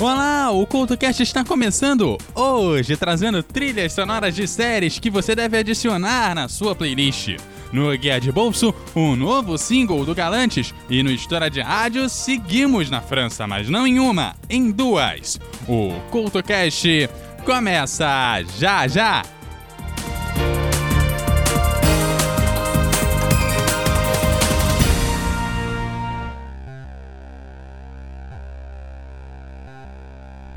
Olá, o CultoCast está começando hoje, trazendo trilhas sonoras de séries que você deve adicionar na sua playlist. No Guia de Bolso, o novo single do Galantes e no História de Rádio seguimos na França, mas não em uma, em duas. O CultoCast começa já já!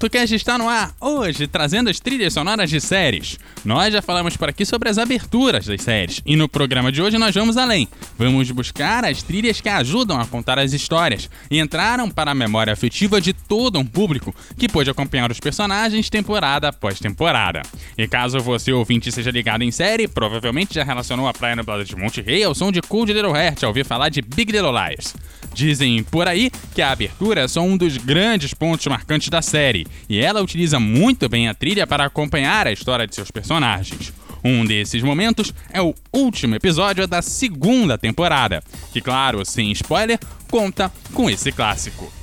CultoCast está no ar, hoje trazendo as trilhas sonoras de séries. Nós já falamos por aqui sobre as aberturas das séries, e no programa de hoje nós vamos além. Vamos buscar as trilhas que ajudam a contar as histórias e entraram para a memória afetiva de todo um público que pôde acompanhar os personagens temporada após temporada. E caso você ouvinte seja ligado em série, provavelmente já relacionou a Praia Nublada de Monte Rei ao som de Cold Little Heart ao ouvir falar de Big Little Lies. Dizem por aí que a abertura é só um dos grandes pontos marcantes da série, e ela utiliza muito bem a trilha para acompanhar a história de seus personagens. Um desses momentos é o último episódio da segunda temporada, que, claro, sem spoiler, conta com esse clássico.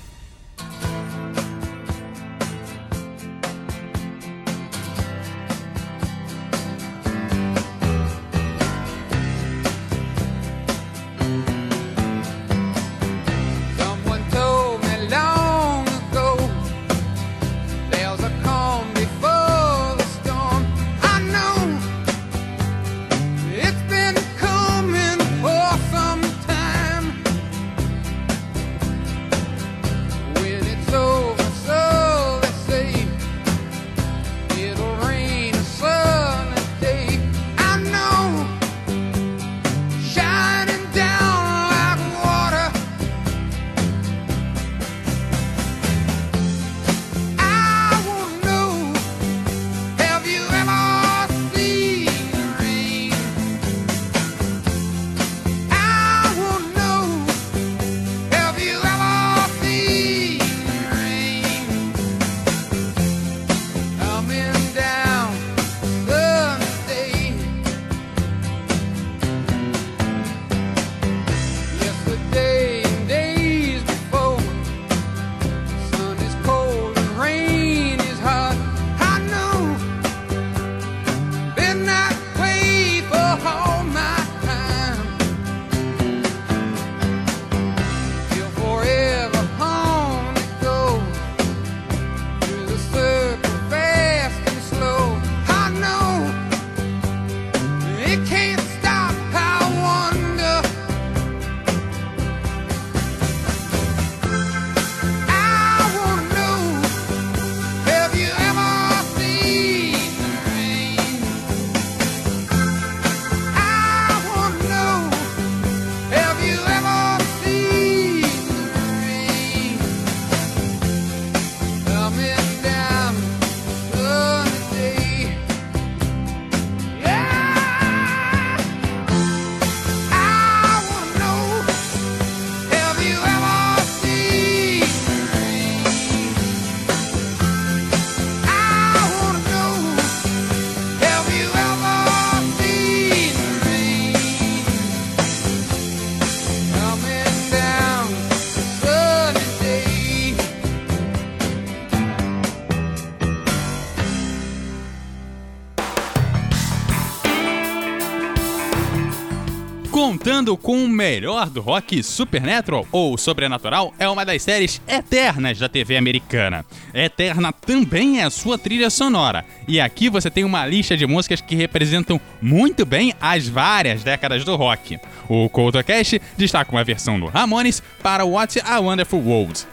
Contando com o melhor do rock supernatural ou sobrenatural, é uma das séries eternas da TV americana. Eterna também é a sua trilha sonora. E aqui você tem uma lista de músicas que representam muito bem as várias décadas do rock. O CoutoCast destaca uma versão do Ramones para What a Wonderful World.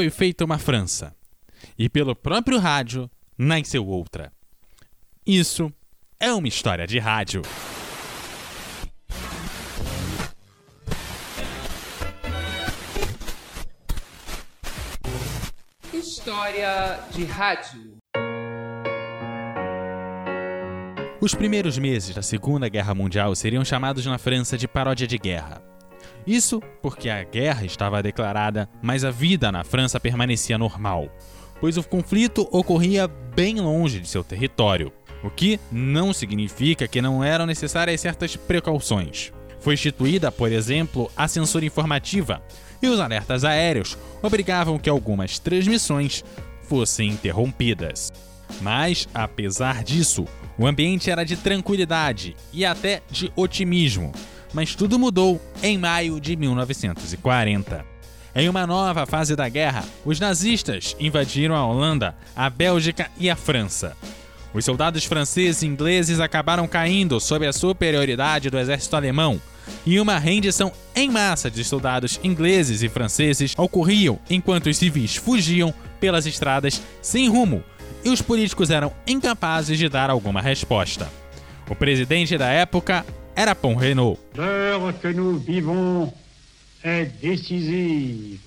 Foi feita uma França. E pelo próprio rádio nasceu outra. Isso é uma história de rádio. História de rádio. Os primeiros meses da Segunda Guerra Mundial seriam chamados na França de paródia de guerra. Isso porque a guerra estava declarada, mas a vida na França permanecia normal, pois o conflito ocorria bem longe de seu território, o que não significa que não eram necessárias certas precauções. Foi instituída, por exemplo, a censura informativa, e os alertas aéreos obrigavam que algumas transmissões fossem interrompidas. Mas, apesar disso, o ambiente era de tranquilidade e até de otimismo. Mas tudo mudou em maio de 1940. Em uma nova fase da guerra, os nazistas invadiram a Holanda, a Bélgica e a França. Os soldados franceses e ingleses acabaram caindo sob a superioridade do exército alemão, e uma rendição em massa de soldados ingleses e franceses ocorriam enquanto os civis fugiam pelas estradas sem rumo e os políticos eram incapazes de dar alguma resposta. O presidente da época era Pont Renault. L'heure que nous vivons est décisive.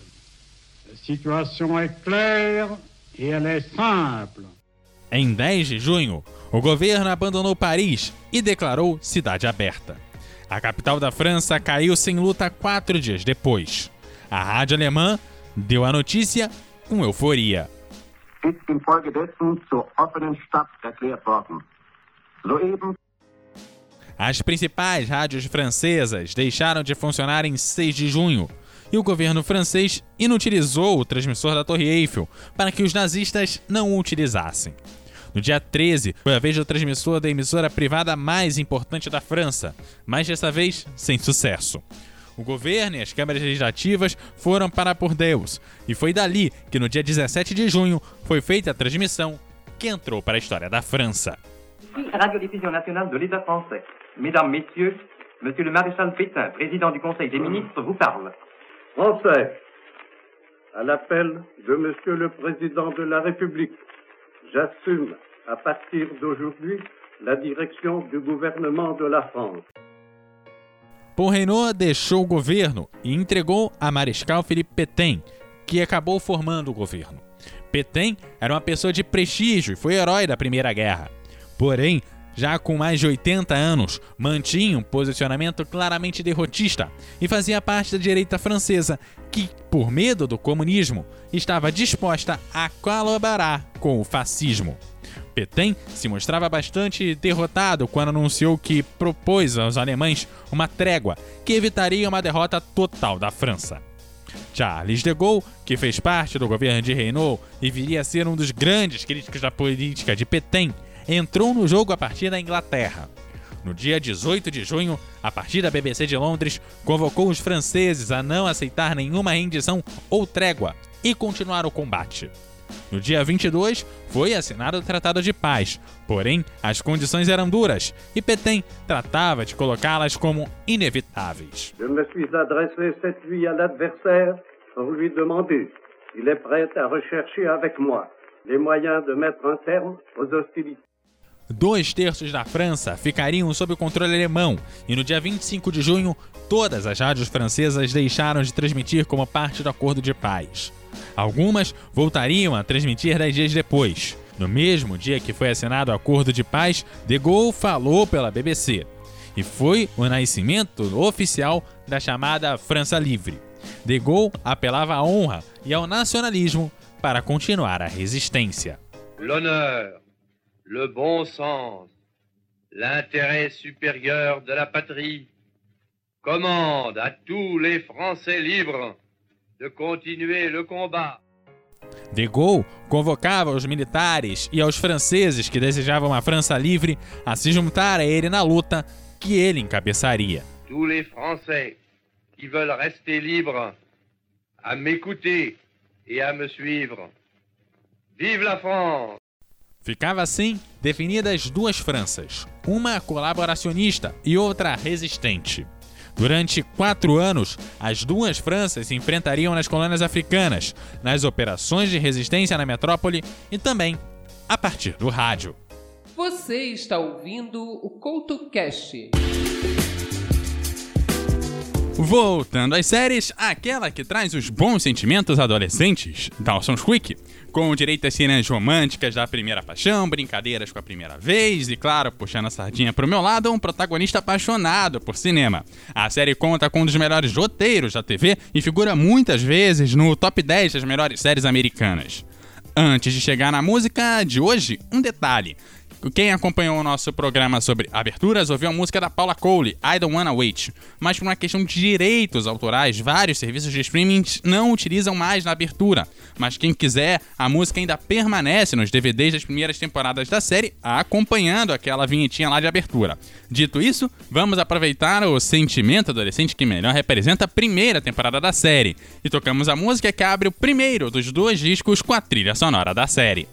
La situation est claire et elle est simple. Em 10 de junho, o governo abandonou Paris e declarou cidade aberta. A capital da França caiu sem luta quatro dias depois. A rádio alemã deu a notícia com euforia. ist infolgedessen zur offenen Stadt erklärt worden. Soeben As principais rádios francesas deixaram de funcionar em 6 de junho e o governo francês inutilizou o transmissor da Torre Eiffel para que os nazistas não o utilizassem. No dia 13, foi a vez do transmissor da emissora privada mais importante da França, mas dessa vez sem sucesso. O governo e as câmaras legislativas foram para por Deus, e foi dali que no dia 17 de junho foi feita a transmissão que entrou para a história da França. Ici, Radiodiffusion nationale de l'État français. Mesdames, Messieurs, Monsieur le Maréchal Pétain, président du Conseil des ministres, vous parle. Français, à l'appel de Monsieur le Président de la République, j'assume à partir d'aujourd'hui la direction du gouvernement de la France. Paul Reynaud deixou o governo e entregou a Mariscal Philippe Pétain, que acabou formando o governo. Pétain era uma pessoa de prestígio e foi herói da Primeira Guerra. Porém, já com mais de 80 anos, mantinha um posicionamento claramente derrotista e fazia parte da direita francesa, que, por medo do comunismo, estava disposta a colaborar com o fascismo. Pétain se mostrava bastante derrotado quando anunciou que propôs aos alemães uma trégua que evitaria uma derrota total da França. Charles de Gaulle, que fez parte do governo de Reynaud e viria a ser um dos grandes críticos da política de Pétain, entrou no jogo a partir da Inglaterra. No dia 18 de junho, a partir da BBC de Londres, convocou os franceses a não aceitar nenhuma rendição ou trégua e continuar o combate. No dia 22, foi assinado o Tratado de Paz, porém as condições eram duras e Pétain tratava de colocá-las como inevitáveis. Je me suis adressé cette nuit à l'adversaire pour lui demander s'il est prêt à rechercher avec moi les moyens de mettre un terme aux hostilités. Dois terços da França ficariam sob o controle alemão, e no dia 25 de junho, todas as rádios francesas deixaram de transmitir como parte do acordo de paz. Algumas voltariam a transmitir dez dias depois. No mesmo dia que foi assinado o acordo de paz, De Gaulle falou pela BBC. E foi o nascimento oficial da chamada França Livre. De Gaulle apelava à honra e ao nacionalismo para continuar a resistência. l'honneur, le bon sens, l'intérêt supérieur de la patrie commandent à tous les Français libres de continuer le combat. De Gaulle convocava os militares e aos franceses que desejavam uma França livre a se juntar a ele na luta que ele encabeçaria. Tous les Français qui veulent rester libres à m'écouter et à me suivre. Vive la France Ficava assim definidas duas Franças, uma colaboracionista e outra resistente. Durante quatro anos, as duas Franças se enfrentariam nas colônias africanas, nas operações de resistência na metrópole e também a partir do rádio. Você está ouvindo o CoutoCast. Voltando às séries, aquela que traz os bons sentimentos adolescentes, Dawson's Creek, com direito às cenas românticas da primeira paixão, brincadeiras com a primeira vez e, claro, puxando a sardinha pro meu lado, um protagonista apaixonado por cinema. A série conta com um dos melhores roteiros da TV e figura muitas vezes no top 10 das melhores séries americanas. Antes de chegar na música de hoje, um detalhe. Quem acompanhou o nosso programa sobre aberturas ouviu a música da Paula Cole, I Don't Wanna Wait. Mas por uma questão de direitos autorais, vários serviços de streaming não utilizam mais na abertura. Mas quem quiser, a música ainda permanece nos DVDs das primeiras temporadas da série, acompanhando aquela vinhetinha lá de abertura. Dito isso, vamos aproveitar o sentimento adolescente que melhor representa a primeira temporada da série. E tocamos a música que abre o primeiro dos dois discos com a trilha sonora da série.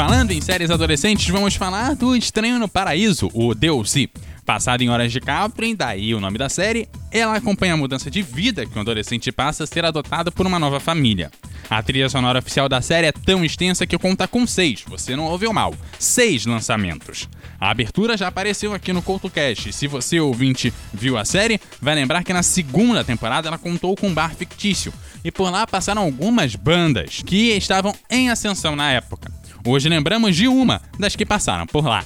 Falando em séries adolescentes, vamos falar do Estranho no Paraíso, o DLC. Passado em Horas de Capri, daí o nome da série, ela acompanha a mudança de vida que um adolescente passa a ser adotado por uma nova família. A trilha sonora oficial da série é tão extensa que conta com seis, você não ouviu mal, seis lançamentos. A abertura já apareceu aqui no CoutoCast, se você, ouvinte, viu a série, vai lembrar que na segunda temporada ela contou com um bar fictício, e por lá passaram algumas bandas que estavam em ascensão na época. Hoje lembramos de uma das que passaram por lá.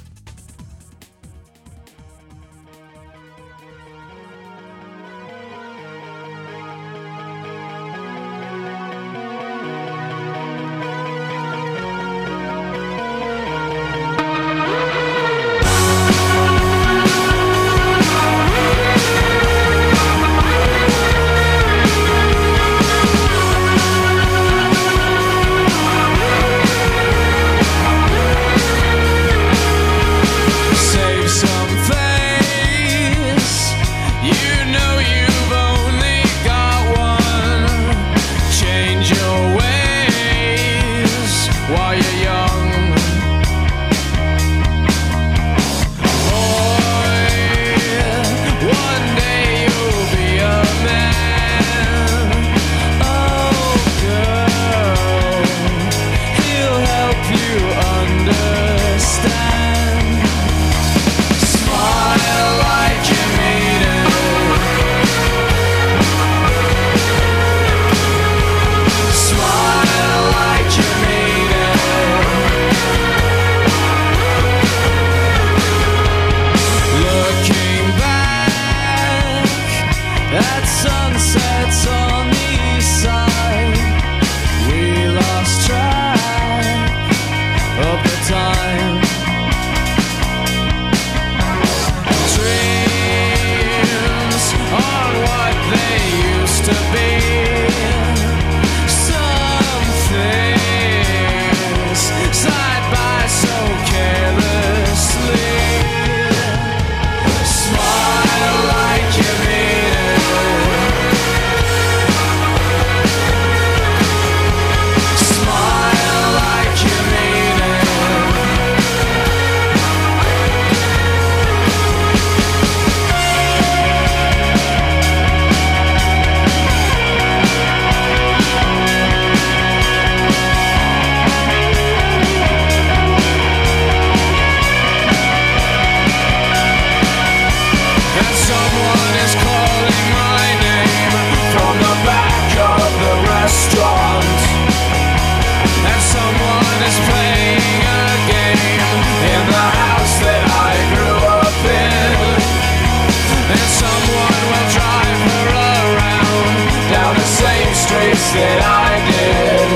The same streets that I did.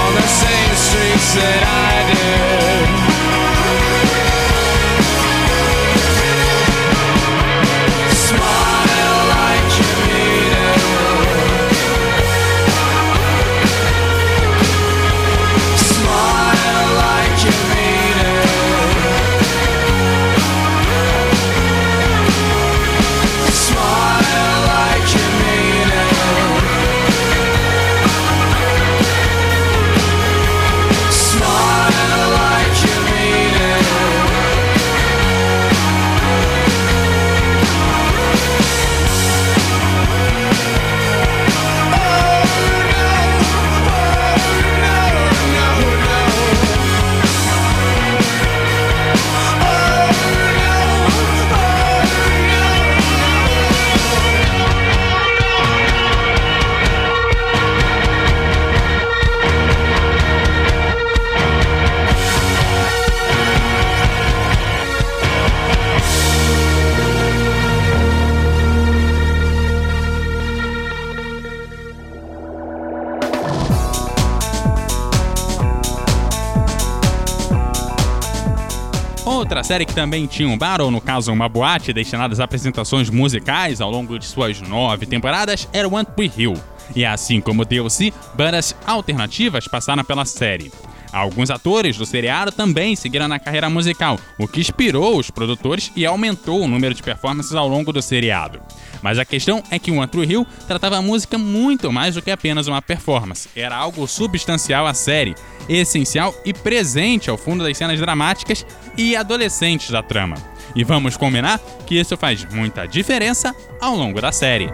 On the same streets that I did. Outra série que também tinha um bar, ou no caso uma boate, destinada às apresentações musicais ao longo de suas nove temporadas, era One Tree Hill. E assim como DLC, bandas alternativas passaram pela série. Alguns atores do seriado também seguiram na carreira musical, o que inspirou os produtores e aumentou o número de performances ao longo do seriado. Mas a questão é que One True Hill tratava a música muito mais do que apenas uma performance. Era algo substancial à série, essencial e presente ao fundo das cenas dramáticas e adolescentes da trama. E vamos combinar que isso faz muita diferença ao longo da série.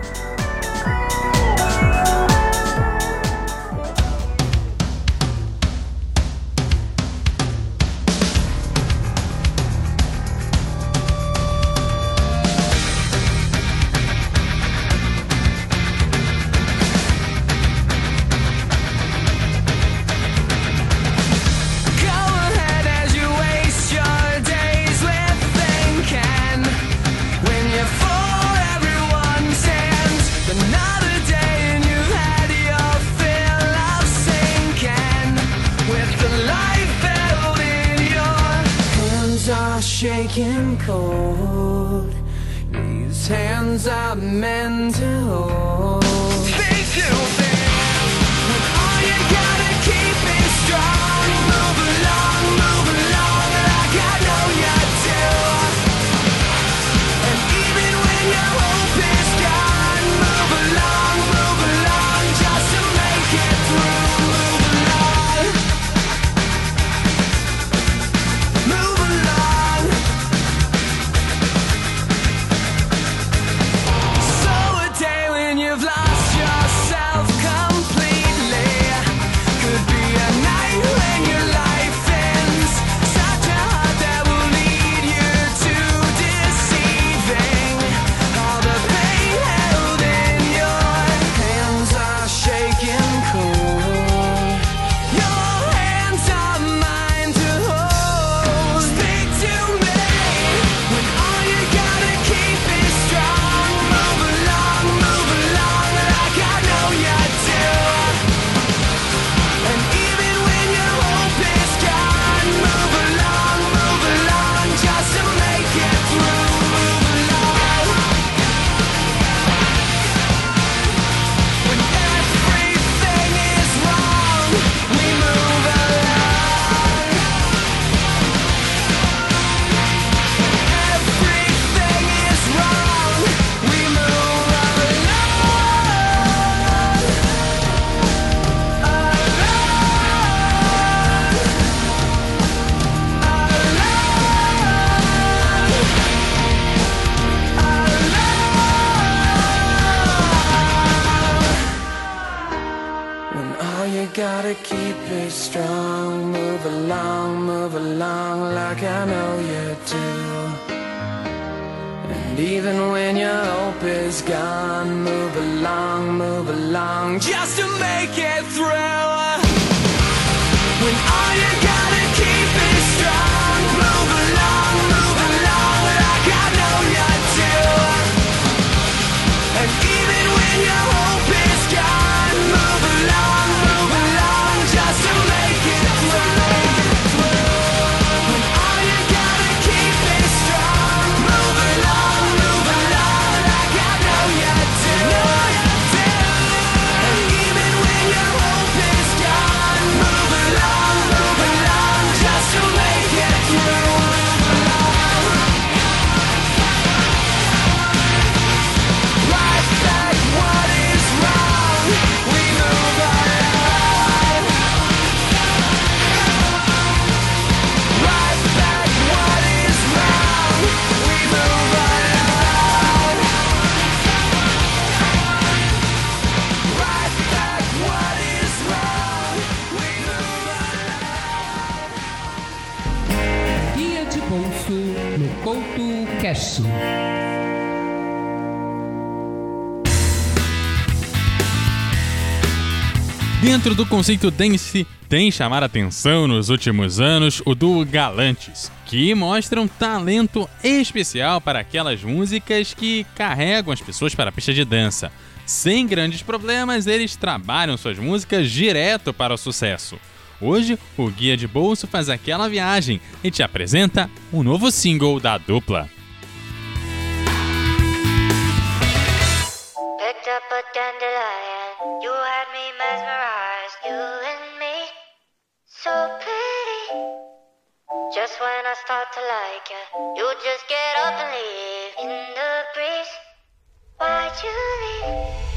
Dentro do conceito dance, tem chamado atenção nos últimos anos o duo Galantes, que mostra um talento especial para aquelas músicas que carregam as pessoas para a pista de dança. Sem grandes problemas, eles trabalham suas músicas direto para o sucesso. Hoje, o Guia de Bolso faz aquela viagem e te apresenta um novo single da dupla. when I start to like you. You just get up and leave in the breeze. Why'd you leave?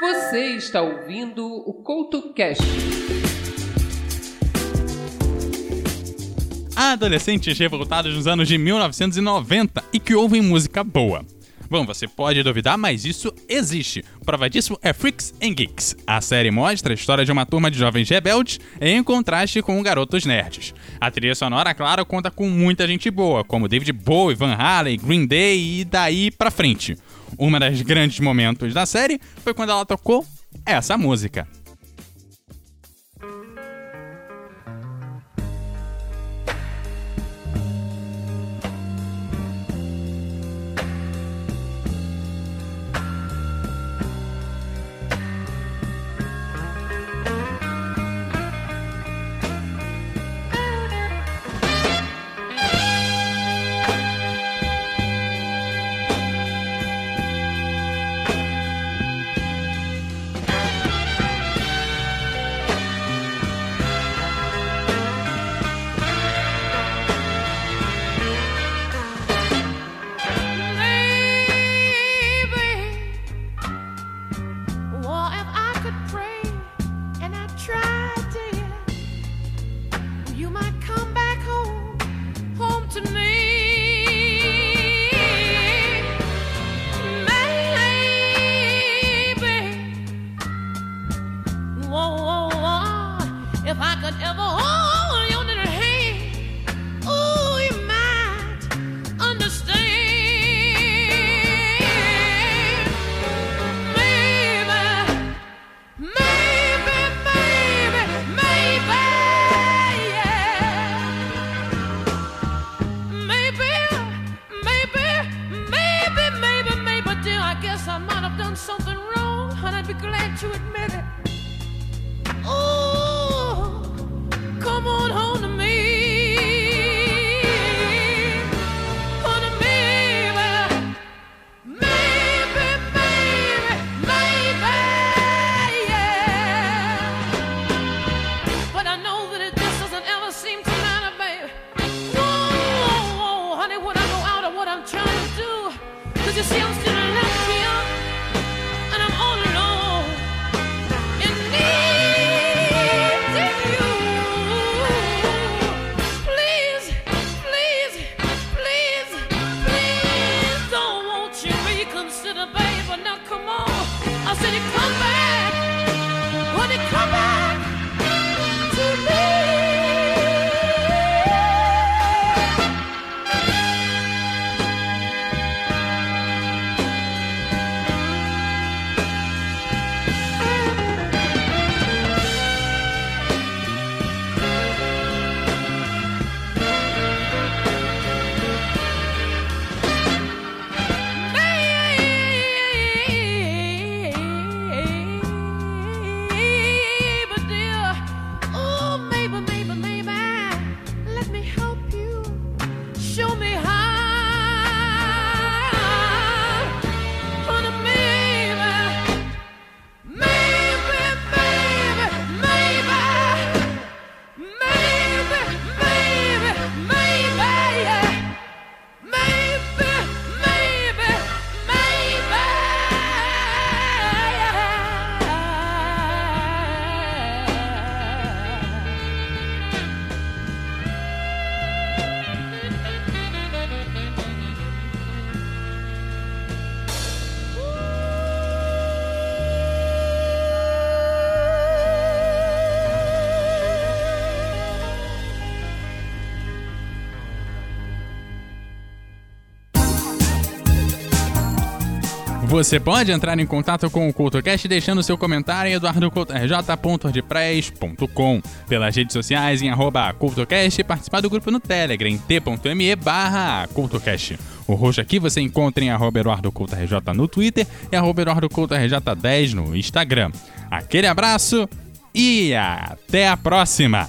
Você está ouvindo o CoutoCast. Adolescentes revoltados nos anos de 1990 e que ouvem música boa. Bom, você pode duvidar, mas isso existe. Prova disso é Freaks and Geeks. A série mostra a história de uma turma de jovens rebeldes em contraste com garotos nerds. A trilha sonora, claro, conta com muita gente boa, como David Bowie, Van Halen, Green Day e daí pra frente. Uma das grandes momentos da série foi quando ela tocou essa música. Você pode entrar em contato com o CultoCast deixando seu comentário em eduardocoutorj.ordpress.com pelas redes sociais em arroba CultoCast e participar do grupo no Telegram em t.me barra CultoCast. O roxo aqui você encontra em arroba EduardoCultoRJ no Twitter e arroba EduardoCultoRJ10 no Instagram. Aquele abraço e até a próxima!